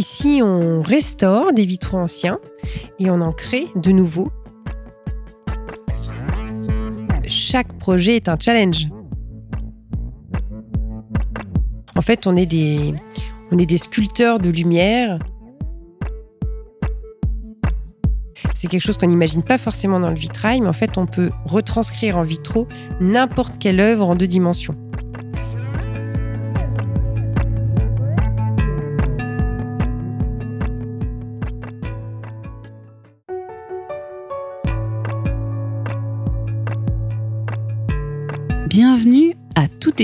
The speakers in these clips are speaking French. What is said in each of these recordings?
Ici, on restaure des vitraux anciens et on en crée de nouveaux. Chaque projet est un challenge. En fait, on est des, on est des sculpteurs de lumière. C'est quelque chose qu'on n'imagine pas forcément dans le vitrail, mais en fait, on peut retranscrire en vitraux n'importe quelle œuvre en deux dimensions.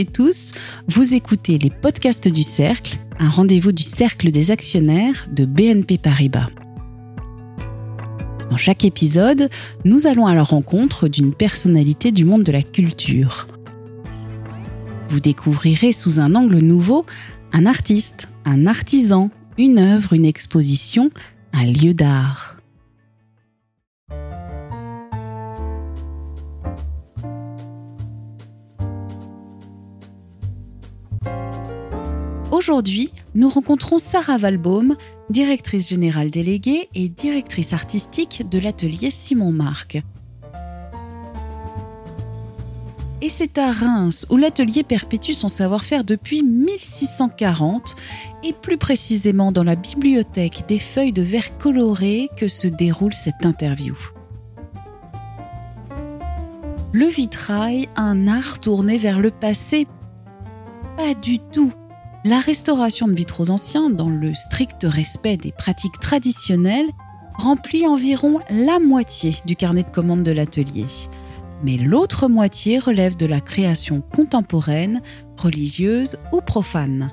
Tous. Vous écoutez les podcasts du Cercle, un rendez-vous du Cercle des actionnaires de BNP Paribas. Dans chaque épisode, nous allons à la rencontre d'une personnalité du monde de la culture. Vous découvrirez sous un angle nouveau un artiste, un artisan, une œuvre, une exposition, un lieu d'art. Aujourd'hui, nous rencontrons Sarah Valbaum, directrice générale déléguée et directrice artistique de l'atelier Simon Marc. Et c'est à Reims où l'atelier perpétue son savoir-faire depuis 1640 et plus précisément dans la bibliothèque des feuilles de verre colorées que se déroule cette interview. Le vitrail, un art tourné vers le passé? Pas du tout la restauration de vitraux anciens, dans le strict respect des pratiques traditionnelles, remplit environ la moitié du carnet de commandes de l'atelier. Mais l'autre moitié relève de la création contemporaine, religieuse ou profane.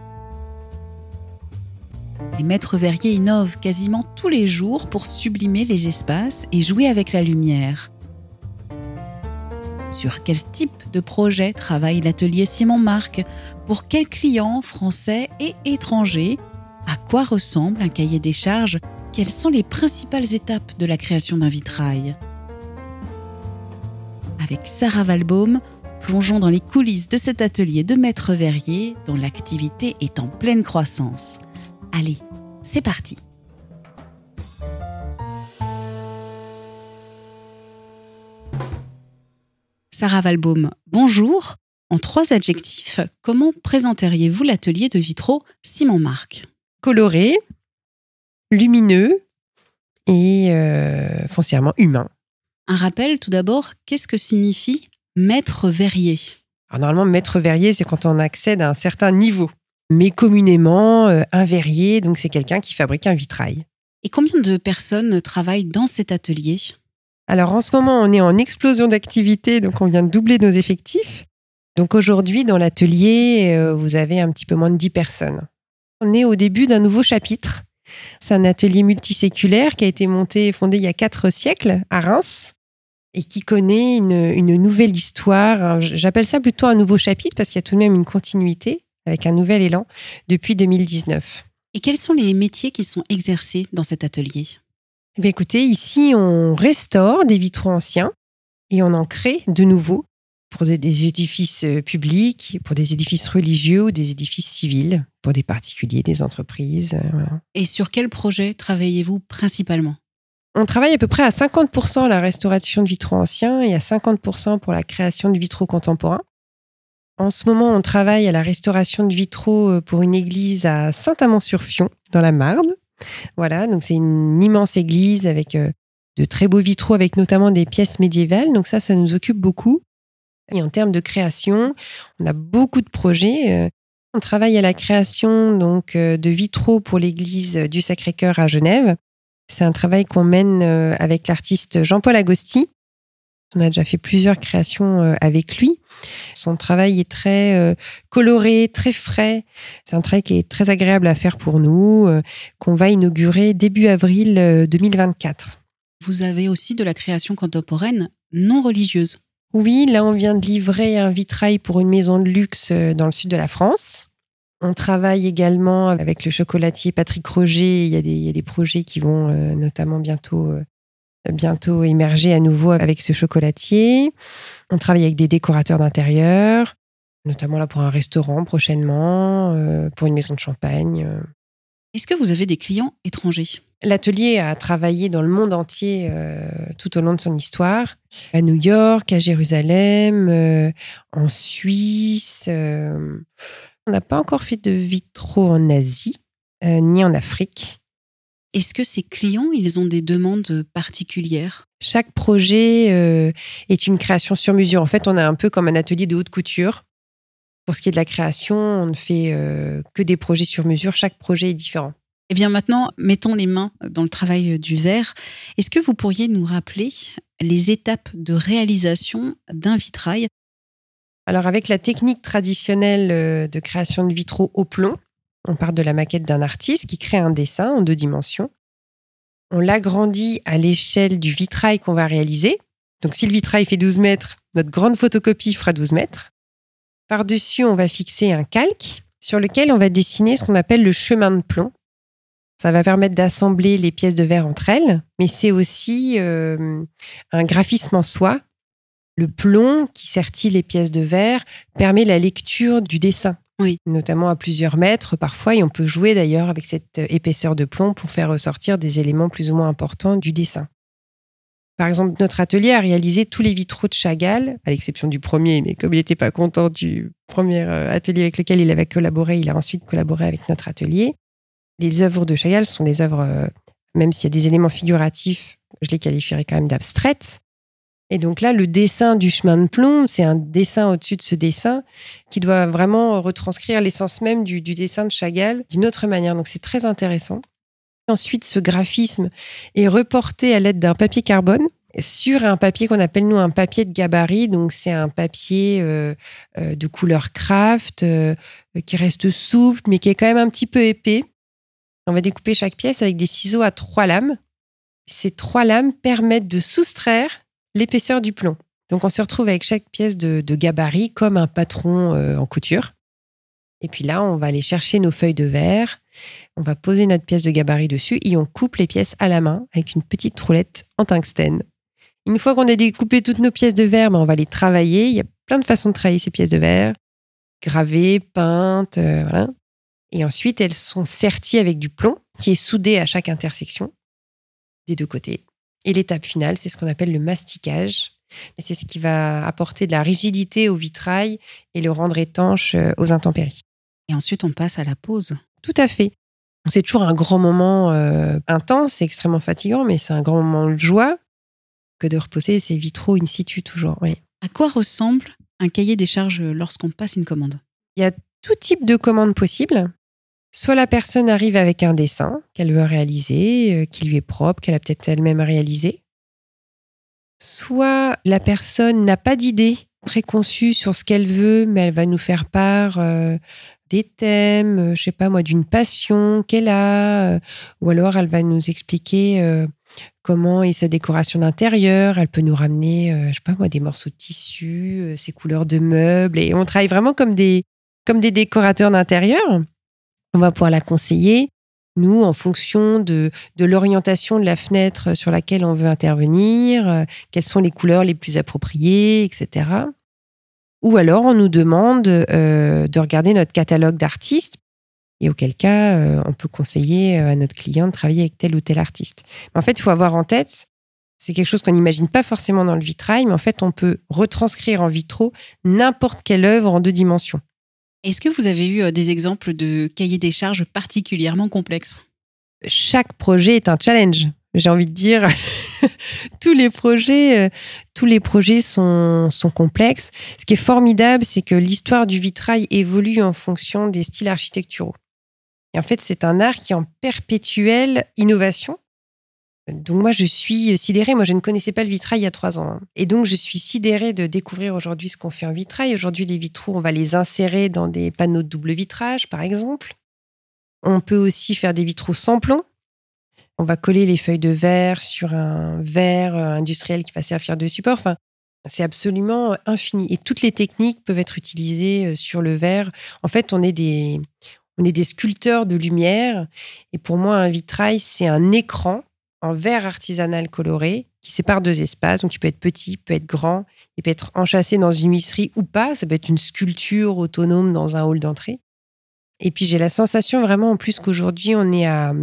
Les maîtres verriers innovent quasiment tous les jours pour sublimer les espaces et jouer avec la lumière. Sur quel type de projet travaille l'atelier Simon Marc. Pour quels clients français et étrangers À quoi ressemble un cahier des charges? Quelles sont les principales étapes de la création d'un vitrail? Avec Sarah Valbaum, plongeons dans les coulisses de cet atelier de maître verrier dont l'activité est en pleine croissance. Allez, c'est parti Sarah Valbaum, bonjour. En trois adjectifs, comment présenteriez-vous l'atelier de vitraux Simon Marc? Coloré, lumineux et euh, foncièrement humain. Un rappel tout d'abord, qu'est-ce que signifie maître verrier? Alors, Normalement, maître verrier, c'est quand on accède à un certain niveau. Mais communément, euh, un verrier, donc c'est quelqu'un qui fabrique un vitrail. Et combien de personnes travaillent dans cet atelier? Alors en ce moment, on est en explosion d'activité, donc on vient de doubler nos effectifs. Donc aujourd'hui, dans l'atelier, euh, vous avez un petit peu moins de 10 personnes. On est au début d'un nouveau chapitre. C'est un atelier multiséculaire qui a été monté et fondé il y a quatre siècles à Reims et qui connaît une, une nouvelle histoire. J'appelle ça plutôt un nouveau chapitre parce qu'il y a tout de même une continuité avec un nouvel élan depuis 2019. Et quels sont les métiers qui sont exercés dans cet atelier? Eh bien, écoutez, ici, on restaure des vitraux anciens et on en crée de nouveaux pour des- édifices euh, publics, pour des édifices religieux ou des édifices civils, pour des particuliers, des entreprises. euh, voilà. Et sur quel projet travaillez-vous principalement? On travaille à peu près à 50% la restauration de vitraux anciens et à 50% pour la création de vitraux contemporains. En ce moment, on travaille à la restauration de vitraux euh, pour une église à Saint-Amand-sur-Fion, dans la Marne. Voilà, donc c'est une immense église avec euh, de très beaux vitraux, avec notamment des pièces médiévales. Donc ça, ça nous occupe beaucoup. Et en termes de création, on a beaucoup de projets. euh, On travaille à la création donc euh, de vitraux pour l'église du Sacré-Cœur à Genève. C'est un travail qu'on mène avec l'artiste Jean-Paul Agosti. On a déjà fait plusieurs créations euh, avec lui. Son travail est très euh, coloré, très frais. C'est un travail qui est très agréable à faire pour nous, euh, qu'on va inaugurer début avril euh, 2024. Vous avez aussi de la création contemporaine non religieuse. Oui, là, on vient de livrer un vitrail pour une maison de luxe dans le sud de la France. On travaille également avec le chocolatier Patrick Roger. Il y a des, il y a des projets qui vont euh, notamment bientôt, euh, bientôt émerger à nouveau avec ce chocolatier. On travaille avec des décorateurs d'intérieur, notamment là pour un restaurant prochainement, euh, pour une maison de champagne. euh. Est-ce que vous avez des clients étrangers? L'atelier a travaillé dans le monde entier euh, tout au long de son histoire, à New York, à Jérusalem, euh, en Suisse. on n'a pas encore fait de vitraux en Asie, ni en Afrique. Est-ce que ces clients, ils ont des demandes particulières? Chaque projet euh, est une création sur mesure. En fait, on a un peu comme un atelier de haute couture. Pour ce qui est de la création, on ne fait euh, que des projets sur mesure. Chaque projet est différent. Eh bien maintenant, mettons les mains dans le travail du verre. Est-ce que vous pourriez nous rappeler les étapes de réalisation d'un vitrail? Alors, avec la technique traditionnelle euh, de création de vitraux au plomb, on part de la maquette d'un artiste qui crée un dessin en deux dimensions. On l'agrandit à l'échelle du vitrail qu'on va réaliser. Donc, si le vitrail fait 12 mètres, notre grande photocopie fera 12 mètres. Par-dessus, on va fixer un calque sur lequel on va dessiner ce qu'on appelle le chemin de plomb. Ça va permettre d'assembler les pièces de verre entre elles, mais c'est aussi euh, un graphisme en soi. Le plomb qui sertit les pièces de verre permet la lecture du dessin, Notamment à plusieurs mètres parfois, et on peut jouer d'ailleurs avec cette épaisseur de plomb pour faire ressortir des éléments plus ou moins importants du dessin. Par exemple, notre atelier a réalisé tous les vitraux de Chagall, à l'exception du premier, mais comme il n'était pas content du premier euh, atelier avec lequel il avait collaboré, il a ensuite collaboré avec notre atelier. Les œuvres de Chagall sont des œuvres, euh, même s'il y a des éléments figuratifs, je les qualifierais quand même d'abstraites. Et donc là, le dessin du chemin de plomb, c'est un dessin au-dessus de ce dessin qui doit vraiment retranscrire l'essence même du, dessin de Chagall d'une autre manière. Donc c'est très intéressant. Ensuite, ce graphisme est reporté à l'aide d'un papier carbone sur un papier qu'on appelle nous un papier de gabarit. Donc c'est un papier euh, euh, de couleur craft euh, qui reste souple mais qui est quand même un petit peu épais. On va découper chaque pièce avec des ciseaux à trois lames. Ces trois lames permettent de soustraire l'épaisseur du plomb. Donc on se retrouve avec chaque pièce de, de gabarit comme un patron euh, en couture. Et puis là, on va aller chercher nos feuilles de verre, on va poser notre pièce de gabarit dessus et on coupe les pièces à la main avec une petite roulette en tungstène. Une fois qu'on a découpé toutes nos pièces de verre, ben, on va les travailler. Il y a plein de façons de travailler ces pièces de verre. Gravées, peintes, euh, voilà. Et ensuite, elles sont serties avec du plomb qui est soudé à chaque intersection des deux côtés. Et l'étape finale, c'est ce qu'on appelle le masticage. C'est ce qui va apporter de la rigidité au vitrail et le rendre étanche euh, aux intempéries. Et ensuite, on passe à la pause. Tout à fait. C'est toujours un grand moment euh, intense, extrêmement fatigant, mais c'est un grand moment de joie que de reposer ces vitraux in situ toujours. Oui. À quoi ressemble un cahier des charges lorsqu'on passe une commande? Il y a tout type de commandes possibles. Soit la personne arrive avec un dessin qu'elle veut réaliser, euh, qui lui est propre, qu'elle a peut-être elle-même réalisé. Soit la personne n'a pas d'idée préconçue sur ce qu'elle veut, mais elle va nous faire part euh, des thèmes, euh, je sais pas moi, d'une passion qu'elle a, ou alors elle va nous expliquer comment est sa décoration d'intérieur. Elle peut nous ramener, je sais pas moi, des morceaux de tissu, ses couleurs de meubles, et on travaille vraiment comme des comme des décorateurs d'intérieur. On va pouvoir la conseiller, nous, en fonction de, de l'orientation de la fenêtre sur laquelle on veut intervenir, euh, quelles sont les couleurs les plus appropriées, etc. Ou alors, on nous demande euh, de regarder notre catalogue d'artistes, et auquel cas, euh, on peut conseiller euh, à notre client de travailler avec tel ou tel artiste. Mais en fait, il faut avoir en tête, c'est quelque chose qu'on n'imagine pas forcément dans le vitrail, mais en fait, on peut retranscrire en vitro n'importe quelle œuvre en deux dimensions. Est-ce que vous avez eu euh, des exemples de cahiers des charges particulièrement complexes? Chaque projet est un challenge. J'ai envie de dire, tous les projets, euh, tous les projets sont, sont complexes. Ce qui est formidable, c'est que l'histoire du vitrail évolue en fonction des styles architecturaux. Et en fait, c'est un art qui est en perpétuelle innovation. Donc moi, je suis sidérée. Moi, je ne connaissais pas le vitrail il y a trois ans. hein. Et donc, je suis sidérée de découvrir aujourd'hui ce qu'on fait en vitrail. Aujourd'hui, les vitraux, on va les insérer dans des panneaux de double vitrage, par exemple. On peut aussi faire des vitraux sans plomb. On va coller les feuilles de verre sur un verre euh, industriel qui va servir de support. Enfin, c'est absolument infini. Et toutes les techniques peuvent être utilisées euh, sur le verre. En fait, on est des, on est des sculpteurs de lumière. Et pour moi, un vitrail, c'est un écran en verre artisanal coloré qui sépare deux espaces. Donc, il peut être petit, il peut être grand, il peut être enchâssé dans une huisserie ou pas. Ça peut être une sculpture autonome dans un hall d'entrée. Et puis j'ai la sensation vraiment en plus qu'aujourd'hui on est à,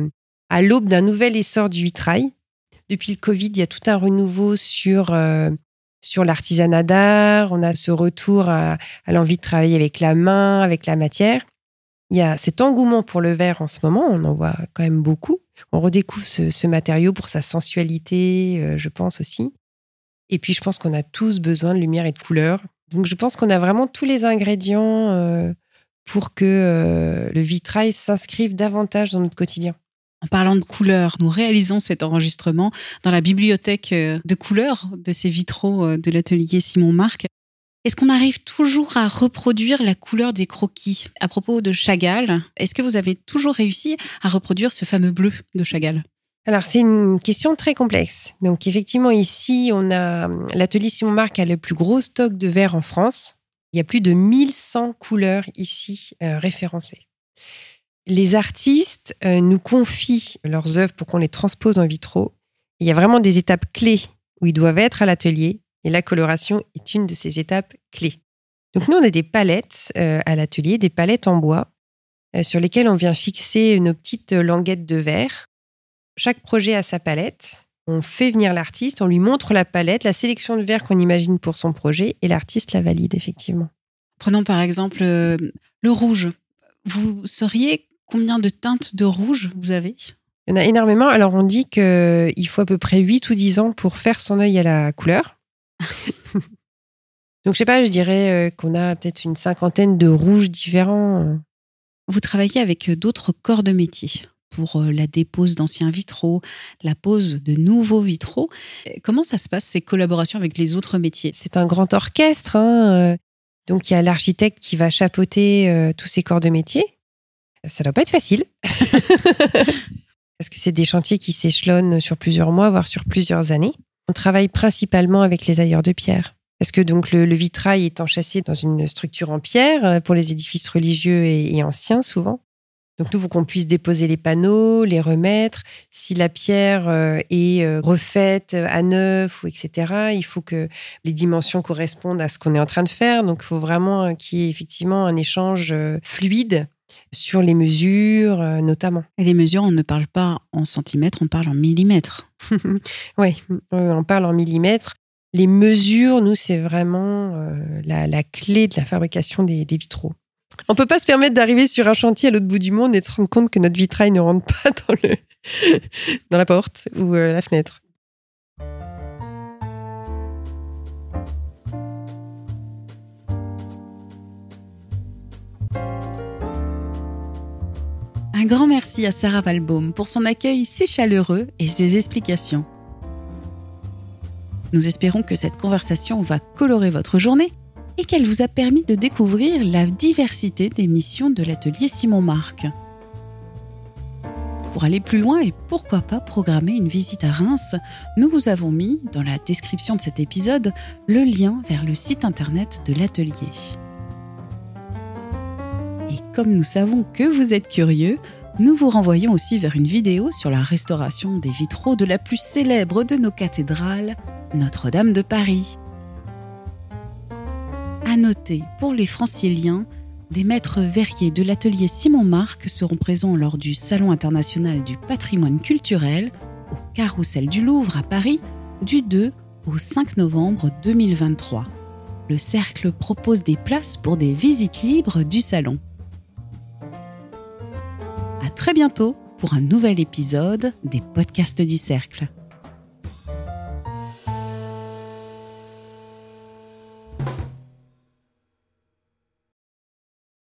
à l'aube d'un nouvel essor du vitrail. Depuis le Covid, il y a tout un renouveau sur, euh, sur l'artisanat d'art. On a ce retour à, à l'envie de travailler avec la main, avec la matière. Il y a cet engouement pour le verre en ce moment, on en voit quand même beaucoup. On redécouvre ce, matériau pour sa sensualité, euh, je pense aussi. Et puis je pense qu'on a tous besoin de lumière et de couleur. Donc je pense qu'on a vraiment tous les ingrédients euh, pour que euh, le vitrail s'inscrive davantage dans notre quotidien. En parlant de couleurs, nous réalisons cet enregistrement dans la bibliothèque de couleurs de ces vitraux de l'atelier Simon Marc. Est-ce qu'on arrive toujours à reproduire la couleur des croquis À propos de Chagall, est-ce que vous avez toujours réussi à reproduire ce fameux bleu de Chagall? Alors, c'est une question très complexe. Donc, effectivement, ici, on a l'atelier Simon Marc a le plus gros stock de verre en France. Il y a plus de 1100 couleurs ici euh, référencées. Les artistes euh, nous confient leurs œuvres pour qu'on les transpose en vitraux. Il y a vraiment des étapes clés où ils doivent être à l'atelier et la coloration est une de ces étapes clés. Donc nous, on a des palettes euh, à l'atelier, des palettes en bois euh, sur lesquelles on vient fixer nos petites languettes de verre. Chaque projet a sa palette. On fait venir l'artiste, on lui montre la palette, la sélection de verres qu'on imagine pour son projet et l'artiste la valide effectivement. Prenons par exemple euh, le rouge. Vous sauriez combien de teintes de rouge vous avez? Il y en a énormément. Alors on dit qu'il faut à peu près 8 ou 10 ans pour faire son œil à la couleur. Donc je sais pas, je dirais euh, qu'on a peut-être une cinquantaine de rouges différents. Vous travaillez avec d'autres corps de métier pour euh, la dépose d'anciens vitraux, la pose de nouveaux vitraux. Euh, Comment ça se passe, ces collaborations avec les autres métiers? C'est un grand orchestre. hein, euh. Donc il y a l'architecte qui va chapeauter euh, tous ces corps de métier. Ça doit pas être facile. Parce que c'est des chantiers qui s'échelonnent sur plusieurs mois, voire sur plusieurs années. On travaille principalement avec les ailleurs de pierre. Parce que donc le, vitrail est enchâssé dans une structure en pierre euh, pour les édifices religieux et, anciens souvent. Donc nous, il faut qu'on puisse déposer les panneaux, les remettre. Si la pierre euh, est euh, refaite à neuf ou etc., il faut que les dimensions correspondent à ce qu'on est en train de faire. Donc il faut vraiment qu'il y ait effectivement un échange fluide sur les mesures, euh, notamment. Et les mesures, on ne parle pas en centimètres, on parle en millimètres. Oui, on parle en millimètres. Les mesures, nous, c'est vraiment euh, la, la clé de la fabrication des, des vitraux. On peut pas se permettre d'arriver sur un chantier à l'autre bout du monde et de se rendre compte que notre vitrail ne rentre pas dans, le, dans la porte ou euh, la fenêtre. Un grand merci à Sarah Valbaum pour son accueil si chaleureux et ses explications. Nous espérons que cette conversation va colorer votre journée et qu'elle vous a permis de découvrir la diversité des missions de l'atelier Simon Marc. Pour aller plus loin et pourquoi pas programmer une visite à Reims, nous vous avons mis dans la description de cet épisode le lien vers le site internet de l'atelier. Et comme nous savons que vous êtes curieux, nous vous renvoyons aussi vers une vidéo sur la restauration des vitraux de la plus célèbre de nos cathédrales, Notre-Dame de Paris. À noter, pour les franciliens, des maîtres verriers de l'atelier Simon Marc seront présents lors du Salon international du patrimoine culturel au Carrousel du Louvre à Paris du 2 au 5 novembre 2023. Le cercle propose des places pour des visites libres du salon. Très bientôt pour un nouvel épisode des podcasts du cercle.